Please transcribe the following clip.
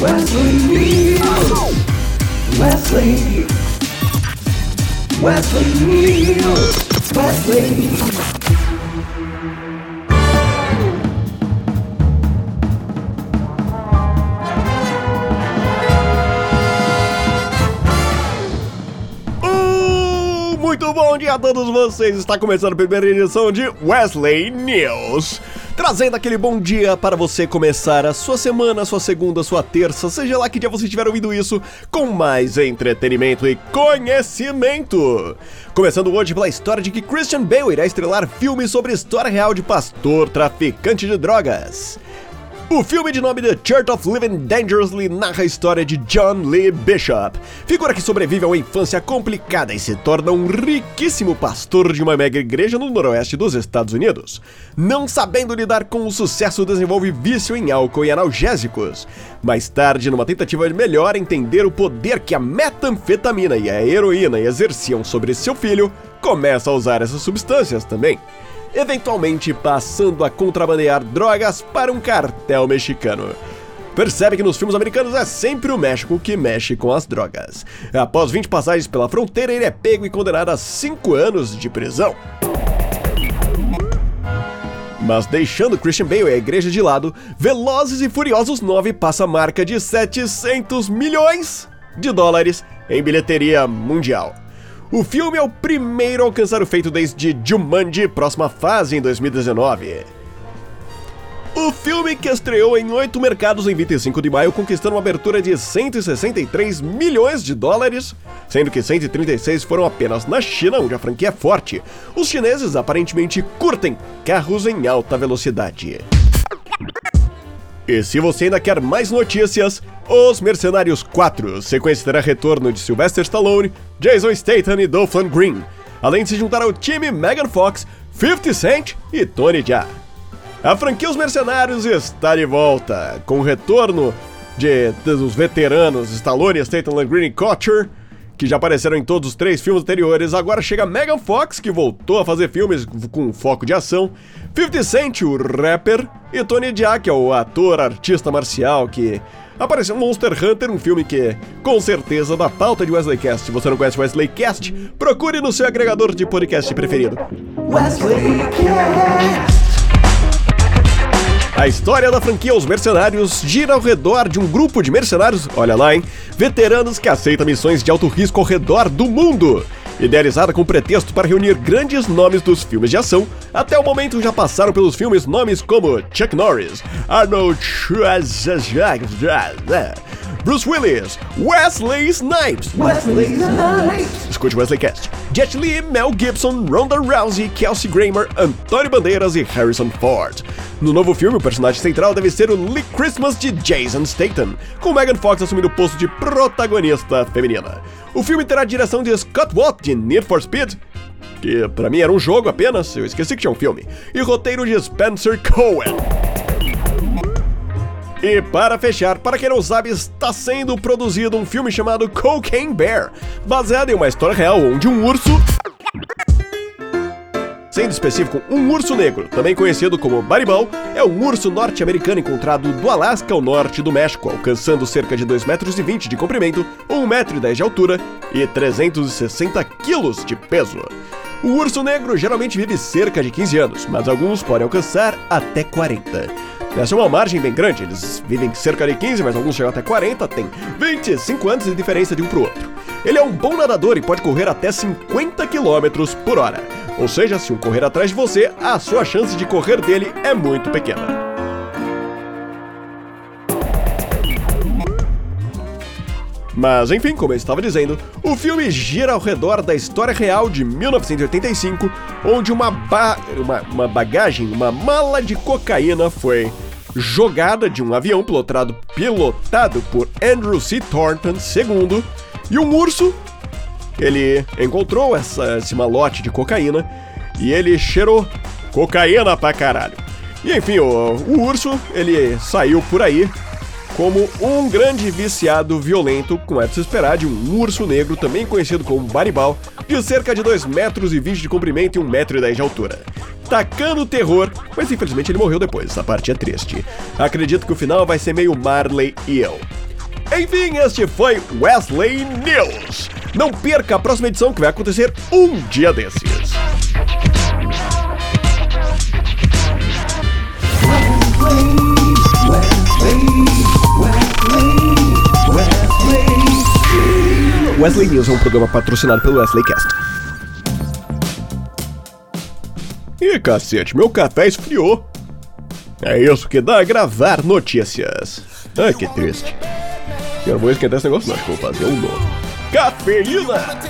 Wesley Neal. Wesley. Wesley Neal. Wesley. Muito bom dia a todos vocês! Está começando a primeira edição de Wesley News. Trazendo aquele bom dia para você começar a sua semana, sua segunda, sua terça, seja lá que dia você estiver ouvindo isso, com mais entretenimento e conhecimento. Começando hoje pela história de que Christian Bale irá estrelar filme sobre história real de pastor traficante de drogas. O filme de nome The Church of Living Dangerously narra a história de John Lee Bishop, figura que sobrevive a uma infância complicada e se torna um riquíssimo pastor de uma mega igreja no noroeste dos Estados Unidos. Não sabendo lidar com o sucesso, desenvolve vício em álcool e analgésicos. Mais tarde, numa tentativa de melhor entender o poder que a metanfetamina e a heroína exerciam sobre seu filho, começa a usar essas substâncias também eventualmente passando a contrabandear drogas para um cartel mexicano. Percebe que nos filmes americanos é sempre o México que mexe com as drogas. Após 20 passagens pela fronteira, ele é pego e condenado a 5 anos de prisão. Mas deixando Christian Bale e a igreja de lado, Velozes e Furiosos 9 passa a marca de 700 milhões de dólares em bilheteria mundial. O filme é o primeiro a alcançar o feito desde Jumanji, próxima fase em 2019. O filme que estreou em oito mercados em 25 de maio, conquistando uma abertura de 163 milhões de dólares, sendo que 136 foram apenas na China, onde a franquia é forte. Os chineses aparentemente curtem carros em alta velocidade. E se você ainda quer mais notícias, Os Mercenários 4, sequência terá retorno de Sylvester Stallone, Jason Statham e Dolph Green, além de se juntar ao time Megan Fox, 50 Cent e Tony Jaa. A franquia Os Mercenários está de volta, com o retorno de, dos veteranos Stallone, Statham, Green e Kutcher, que já apareceram em todos os três filmes anteriores. Agora chega Megan Fox, que voltou a fazer filmes com foco de ação, 50 Cent, o rapper, e Tony Jaa, é o ator, artista marcial que apareceu Monster Hunter, um filme que, com certeza, da pauta de Wesley Cast. Se você não conhece Wesley Cast, procure no seu agregador de podcast preferido. Wesley Cast. A história da franquia Os Mercenários gira ao redor de um grupo de mercenários, olha lá, hein? Veteranos que aceitam missões de alto risco ao redor do mundo. Idealizada com pretexto para reunir grandes nomes dos filmes de ação, até o momento já passaram pelos filmes nomes como Chuck Norris, Arnold Schwarzenegger, Bruce Willis, Wesley Snipes, Wesley Snipes. Escute Wesley Cast. Jet Li, Mel Gibson, Ronda Rousey, Kelsey Grammer, Antônio Bandeiras e Harrison Ford. No novo filme, o personagem central deve ser o Lee Christmas de Jason Statham, com Megan Fox assumindo o posto de protagonista feminina. O filme terá a direção de Scott Watt de Need for Speed, que pra mim era um jogo apenas, eu esqueci que tinha um filme, e roteiro de Spencer Cohen. E para fechar, para quem não sabe, está sendo produzido um filme chamado Cocaine Bear, baseado em uma história real onde um urso. Sendo específico, um urso negro, também conhecido como baribal, é um urso norte-americano encontrado do Alasca ao norte do México, alcançando cerca de 2,20 metros de comprimento, 1,10 metro de altura e 360 quilos de peso. O urso negro geralmente vive cerca de 15 anos, mas alguns podem alcançar até 40. Essa é uma margem bem grande, eles vivem cerca de 15, mas alguns chegam até 40, tem 25 anos de diferença de um pro outro. Ele é um bom nadador e pode correr até 50 km por hora. Ou seja, se um correr atrás de você, a sua chance de correr dele é muito pequena. Mas enfim, como eu estava dizendo, o filme gira ao redor da história real de 1985, onde uma, ba uma, uma bagagem, uma mala de cocaína foi jogada de um avião pilotado, pilotado por Andrew C. Thornton II, e um urso, ele encontrou essa, esse malote de cocaína e ele cheirou cocaína pra caralho. E enfim, o, o urso, ele saiu por aí como um grande viciado violento, como é de se esperar, de um urso negro, também conhecido como baribal, de cerca de 2 metros e 20 de comprimento e 1 metro e 10 de altura. Tacando terror, mas infelizmente ele morreu depois, essa parte é triste. Acredito que o final vai ser meio Marley e eu. Enfim, este foi Wesley News. Não perca a próxima edição que vai acontecer um dia desses. Wesley News é um programa patrocinado pelo Wesley Cast. Ih, cacete, meu café esfriou. É isso que dá a gravar notícias. Ai, que triste. Eu não vou esquentar esse negócio não, acho que vou fazer um novo. Cafeína!